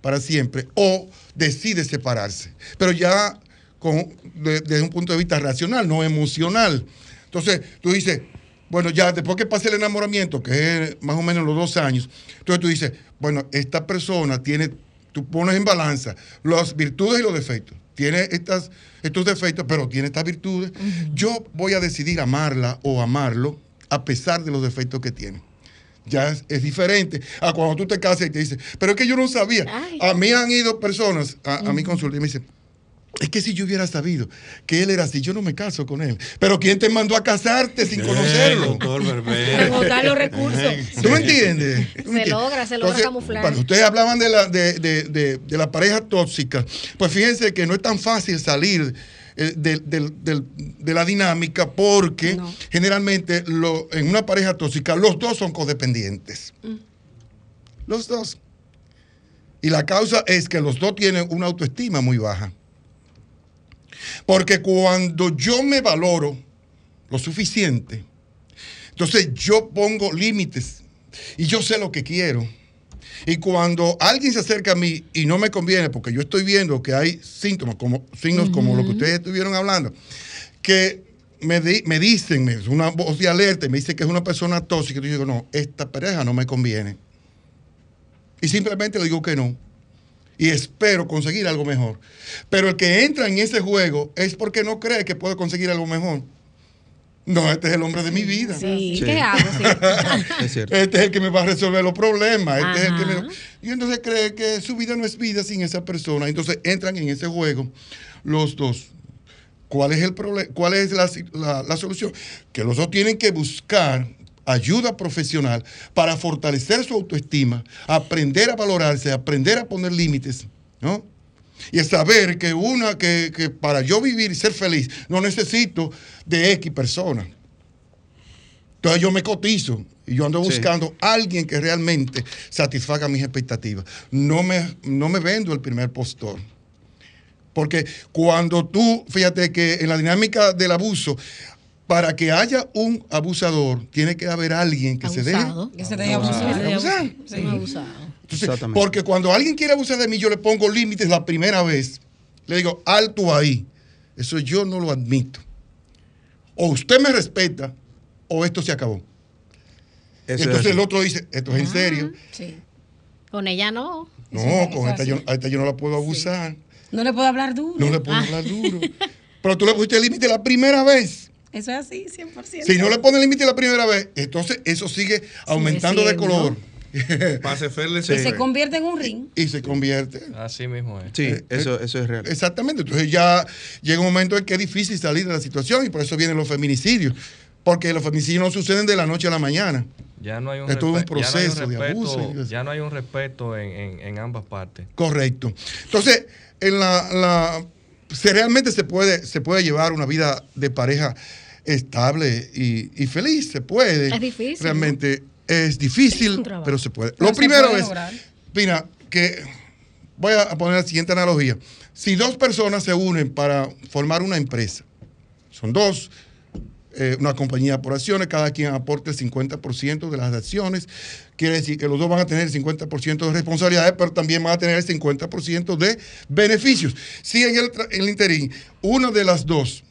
para siempre o decide separarse. Pero ya con, de- desde un punto de vista racional, no emocional. Entonces, tú dices, bueno, ya después que pase el enamoramiento, que es más o menos los dos años, entonces tú dices, bueno, esta persona tiene, tú pones en balanza las virtudes y los defectos. Tiene estas, estos defectos, pero tiene estas virtudes. Yo voy a decidir amarla o amarlo a pesar de los defectos que tiene. Ya es, es diferente a cuando tú te casas y te dices, pero es que yo no sabía. Ay. A mí han ido personas a, a mi consulta y me dicen, es que si yo hubiera sabido que él era así, yo no me caso con él. Pero ¿quién te mandó a casarte sin conocerlo? Agotar los recursos. ¿Tú me entiendes? ¿Tú me Se entiendes? logra, se logra camuflar. Cuando ustedes hablaban de la, de, de- de- de la pareja tóxica, pues fíjense que no es tan fácil salir eh, de, de la dinámica porque No. generalmente lo- en una pareja tóxica los dos son codependientes. Los dos. Y la causa es que los dos tienen una autoestima muy baja. Porque cuando yo me valoro lo suficiente, entonces yo pongo límites y yo sé lo que quiero. Y cuando alguien se acerca a mí y no me conviene, porque yo estoy viendo que hay síntomas, como, signos como lo que ustedes estuvieron hablando, que me, di- me dicen, me- es una voz de alerta y me dice que es una persona tóxica, y yo digo, no, esta pareja no me conviene. Y simplemente le digo que no. Y espero conseguir algo mejor. Pero el que entra en ese juego es porque no cree que puede conseguir algo mejor. No, este es el hombre de mi vida. Sí, Sí. ¿qué hago? Sí. (laughs) Es cierto. Este es el que me va a resolver los problemas. Este es el que me-. Y entonces cree que su vida no es vida sin esa persona. Entonces entran en ese juego los dos. ¿Cuál es el problema? ¿Cuál es la, la- la solución? Que los dos tienen que buscar ayuda profesional para fortalecer su autoestima, aprender a valorarse, aprender a poner límites, ¿no? Y saber que una, que, que para yo vivir y ser feliz, no necesito de X persona. Entonces yo me cotizo y yo ando Sí. buscando a alguien que realmente satisfaga mis expectativas. No me, no me vendo el primer postor. Porque cuando tú, fíjate que en la dinámica del abuso, para que haya un abusador, tiene que haber alguien que se deje. Que se deje abusar. abusar. Un abusado. Entonces, Exactamente. porque cuando alguien quiere abusar de mí, yo le pongo límites la primera vez. Le digo, alto ahí. Eso yo no lo admito. O usted me respeta o esto se acabó. Eso Entonces el otro dice, esto es en serio. Sí. Con ella no. No, con esta es yo, a esta yo no la puedo abusar. No le puedo hablar duro. No le puedo Ah. hablar duro. (laughs) Pero tú le pusiste el límite la primera vez. Eso es así, 100%. Si no le pones el límite la primera vez, entonces eso sigue aumentando de color. (laughs) Pase Ferle Y se se convierte en un ring. y se convierte. Así mismo es. Sí, Eh, eso, eso es real. Exactamente. Entonces ya llega un momento en que es difícil salir de la situación y por eso vienen los feminicidios. Porque los femicidios no suceden de la noche a la mañana. Ya no hay un, Es todo un respe- ya no hay un proceso de respeto- abuso y- Ya no hay un respeto en, en- en ambas partes. Correcto. Entonces, en la, la- se realmente se puede, se puede llevar una vida de pareja estable y, y feliz, se puede. Es difícil, Realmente es difícil, Es pero se puede. Pero Lo se primero puede es, mira, que voy a poner la siguiente analogía. Si dos personas se unen para formar una empresa, son dos, eh, una compañía por acciones, cada quien aporta el 50% de las acciones. Quiere decir que los dos van a tener el 50% de responsabilidades, pero también van a tener el 50% de beneficios. Si en el, en el interín una de las dos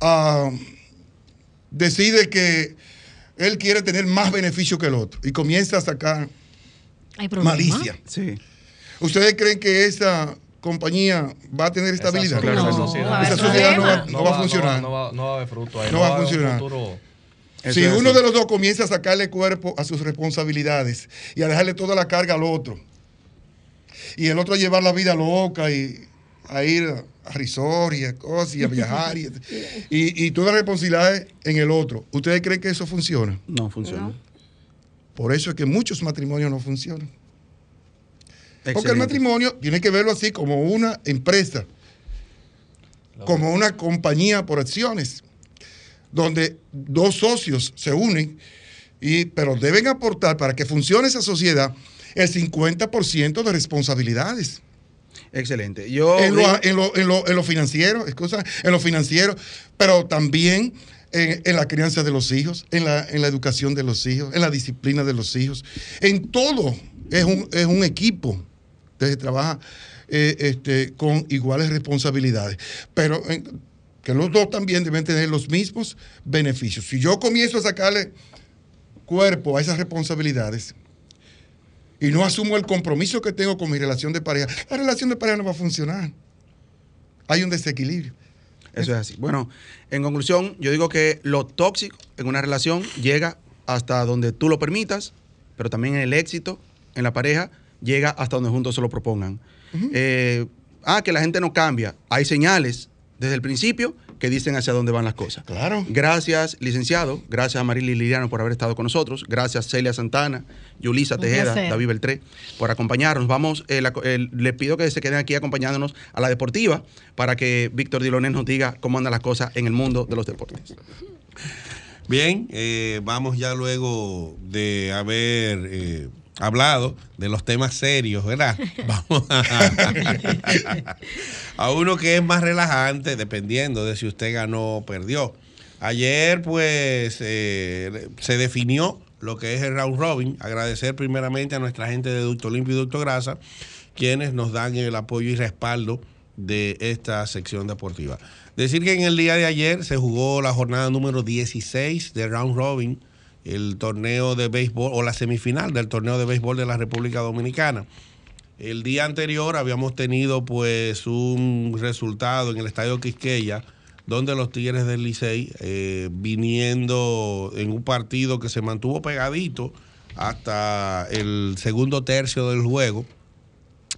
ah, decide que él quiere tener más beneficio que el otro y comienza a sacar malicia, Sí. ¿ustedes creen que esa compañía va a tener estabilidad? Esa, No, sociedad, Esa no va, problema. no va a funcionar. No va, no va a haber fruto ahí. No va a funcionar. si uno de los dos comienza a sacarle cuerpo a sus responsabilidades y a dejarle toda la carga al otro, y el otro a llevar la vida loca y a ir a, y a cosas y a viajar y, (laughs) y, y todas las responsabilidades en el otro, ¿ustedes creen que eso funciona? No funciona. Por eso es que muchos matrimonios no funcionan. Porque el matrimonio tiene que verlo así como una empresa, como una compañía por acciones, donde dos socios se unen, y, pero deben aportar para que funcione esa sociedad el 50% de responsabilidades. Excelente. Yo En lo, en lo- en lo- en lo financiero, excusa, en lo financiero, pero también en, en la crianza de los hijos, en la, en la educación de los hijos, en la disciplina de los hijos. En todo es un, es un equipo que se trabaja eh, este, con iguales responsabilidades. Pero en- que los dos también deben tener los mismos beneficios. Si yo comienzo a sacarle cuerpo a esas responsabilidades, y no asumo el compromiso que tengo con mi relación de pareja, la relación de pareja no va a funcionar. Hay un desequilibrio. Eso es así. Bueno, en conclusión, yo digo que lo tóxico en una relación llega hasta donde tú lo permitas, pero también el éxito en la pareja llega hasta donde juntos se lo propongan. Eh, ah, que la gente no cambia. Hay señales desde el principio que dicen hacia dónde van las cosas. Claro. Gracias, licenciado. Gracias a Marily Liliano por haber estado con nosotros. Gracias, Celia Santana, Yulisa Un Tejeda, placer. David Beltré, por acompañarnos. Vamos, eh, la- el- le pido que se queden aquí acompañándonos a la deportiva para que Víctor Dilonet nos diga cómo andan las cosas en el mundo de los deportes. Bien, eh, vamos ya luego de haber eh, hablado de los temas serios, ¿verdad? (laughs) Vamos a, a uno que es más relajante, dependiendo de si usted ganó o perdió. Ayer, pues, eh, se definió lo que es el round robin. Agradecer primeramente a nuestra gente de Ducto Limpio y Ducto Grasa, quienes nos dan el apoyo y respaldo de esta sección deportiva. Decir que en el día de ayer se jugó la jornada número 16 de Round Robin, el torneo de béisbol o la semifinal del torneo de béisbol de la República Dominicana. El día anterior habíamos tenido pues un resultado en el Estadio Quisqueya, donde los Tigres del Licey, eh, viniendo en un partido que se mantuvo pegadito hasta el segundo tercio del juego,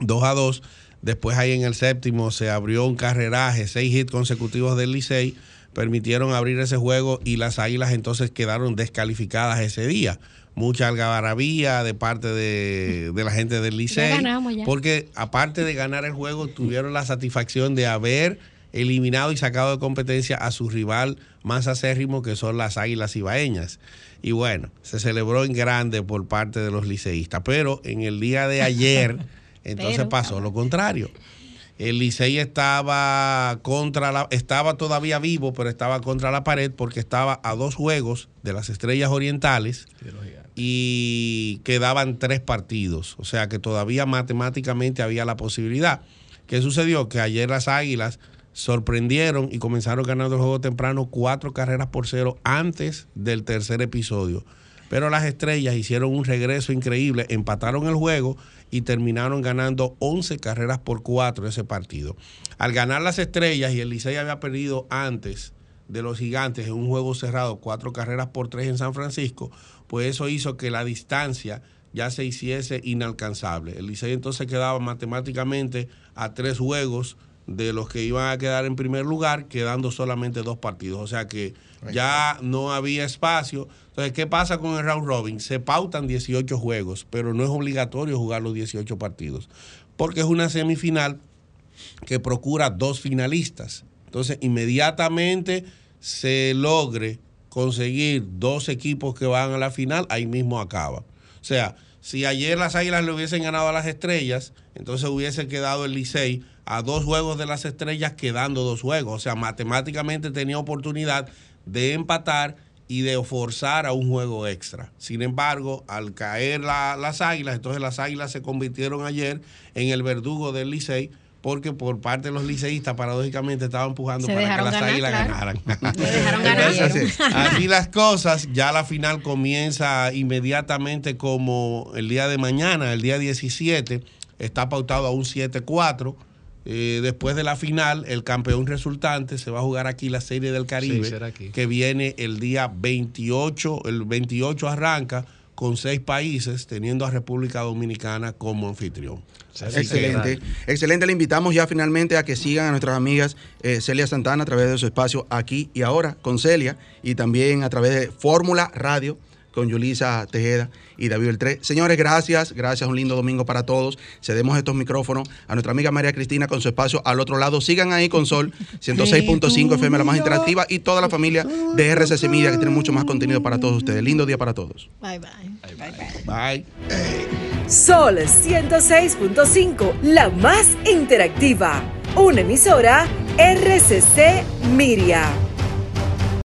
2 a 2. Después ahí en el séptimo se abrió un carreraje, seis hits consecutivos del Licey, permitieron abrir ese juego y las Águilas entonces quedaron descalificadas ese día. Mucha algarabía de parte de, de la gente del ya. Porque aparte de ganar el juego, tuvieron la satisfacción de haber eliminado y sacado de competencia a su rival más acérrimo, que son las Águilas Ibaeñas. Y bueno, se celebró en grande por parte de los liceístas. Pero en el día de ayer, (laughs) entonces Pero- pasó lo contrario. El Licey estaba contra la, estaba todavía vivo, pero estaba contra la pared porque estaba a dos juegos de las estrellas orientales y quedaban tres partidos. O sea que todavía matemáticamente había la posibilidad. ¿Qué sucedió? Que ayer las Águilas sorprendieron y comenzaron ganando el juego temprano cuatro carreras por cero antes del tercer episodio. Pero las estrellas hicieron un regreso increíble, empataron el juego y terminaron ganando 11 carreras por cuatro ese partido. Al ganar las estrellas y el Licey había perdido antes de los gigantes en un juego cerrado, cuatro carreras por tres en San Francisco, pues eso hizo que la distancia ya se hiciese inalcanzable. El Licey entonces quedaba matemáticamente a tres juegos de los que iban a quedar en primer lugar, quedando solamente dos partidos. O sea que ya no había espacio. Entonces, ¿qué pasa con el round robin? Se pautan 18 juegos, pero no es obligatorio jugar los 18 partidos, porque es una semifinal que procura dos finalistas. Entonces, inmediatamente se logre conseguir dos equipos que van a la final, ahí mismo acaba. O sea, si ayer las Águilas le hubiesen ganado a las Estrellas, entonces hubiese quedado el Licey a dos juegos de las Estrellas, quedando dos juegos. O sea, matemáticamente tenía oportunidad de empatar y de forzar a un juego extra. Sin embargo, al caer las Águilas, entonces las Águilas se convirtieron ayer en el verdugo del Licey porque por parte de los liceístas, paradójicamente, estaban empujando para que las águilas ganaran. así las cosas, ya la final comienza inmediatamente como el día de mañana, el día 17, está pautado a un 7-4. Eh, después de la final, el campeón resultante se va a jugar aquí la Serie del Caribe, que viene el día 28, el 28 arranca con seis países, teniendo a República Dominicana como anfitrión. excelente, excelente. Le invitamos ya finalmente a que sigan a nuestras amigas eh, Celia Santana a través de su espacio aquí y ahora con Celia y también a través de Fórmula Radio con Yulisa Tejeda y David Beltré. Señores, gracias, gracias, un lindo domingo para todos. Cedemos estos micrófonos a nuestra amiga María Cristina con su espacio al otro lado. Sigan ahí con Sol 106.5 FM, la más interactiva, y toda la familia de RCC Media que tiene mucho más contenido para todos ustedes. Lindo día para todos. Bye bye. Bye bye. bye. Sol 106.5, la más interactiva. Una emisora RCC Miria.